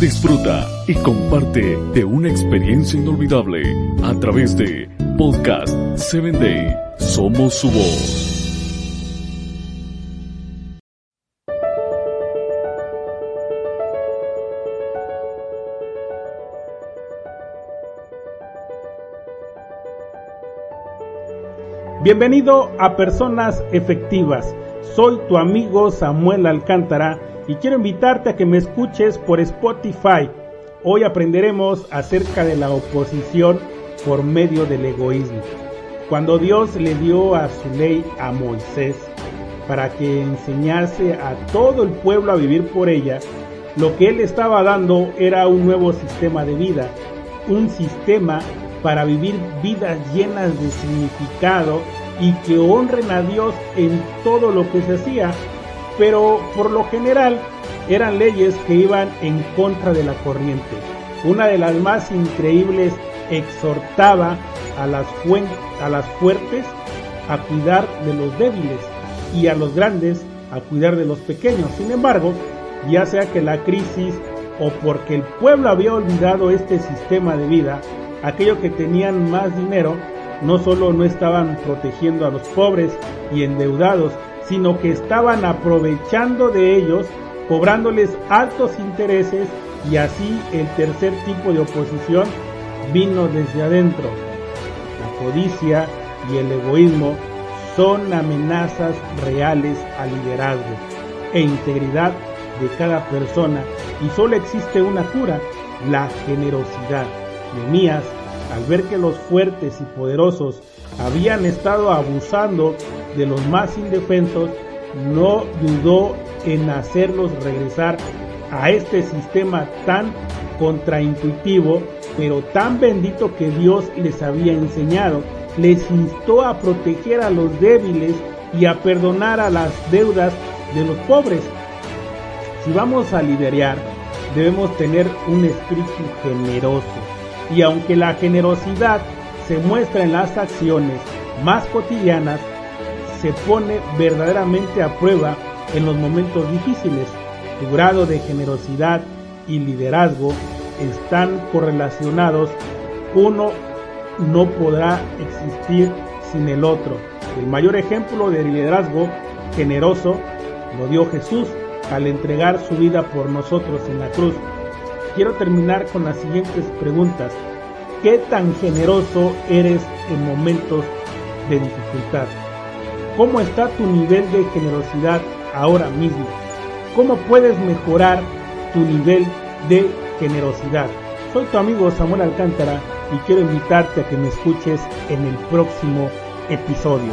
Disfruta y comparte de una experiencia inolvidable a través de Podcast 7 Day. Somos su voz. Bienvenido a Personas Efectivas. Soy tu amigo Samuel Alcántara y quiero invitarte a que me escuches por Spotify. Hoy aprenderemos acerca de la oposición por medio del egoísmo. Cuando Dios le dio a su ley a Moisés para que enseñase a todo el pueblo a vivir por ella, lo que él estaba dando era un nuevo sistema de vida, un sistema para vivir vidas llenas de significado y que honren a Dios en todo lo que se hacía, pero por lo general eran leyes que iban en contra de la corriente. Una de las más increíbles exhortaba a las, a fuertes a cuidar de los débiles y a los grandes a cuidar de los pequeños. Sin embargo, ya sea que la crisis o porque el pueblo había olvidado este sistema de vida, aquellos que tenían más dinero no solo no estaban protegiendo a los pobres y endeudados, sino que estaban aprovechando de ellos, cobrándoles altos intereses y así el tercer tipo de oposición vino desde adentro. La codicia y el egoísmo son amenazas reales al liderazgo e integridad de cada persona y solo existe una cura, la generosidad. Nemías, al ver que los fuertes y poderosos habían estado abusando de los más indefensos, no dudó en hacerlos regresar a este sistema tan contraintuitivo, pero tan bendito que Dios les había enseñado. Les instó a proteger a los débiles y a perdonar a las deudas de los pobres. Si vamos a liderar, debemos tener un espíritu generoso. Y aunque la generosidad se muestra en las acciones más cotidianas, se pone verdaderamente a prueba en los momentos difíciles. Tu grado de generosidad y liderazgo están correlacionados. Uno no podrá existir sin el otro. El mayor ejemplo de liderazgo generoso lo dio Jesús al entregar su vida por nosotros en la cruz. Quiero terminar con las siguientes preguntas. ¿Qué tan generoso eres en momentos de dificultad? ¿Cómo está tu nivel de generosidad ahora mismo? ¿Cómo puedes mejorar tu nivel de generosidad? Soy tu amigo Samuel Alcántara y quiero invitarte a que me escuches en el próximo episodio.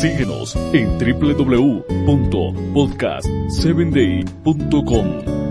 Síguenos en www.podcast7day.com.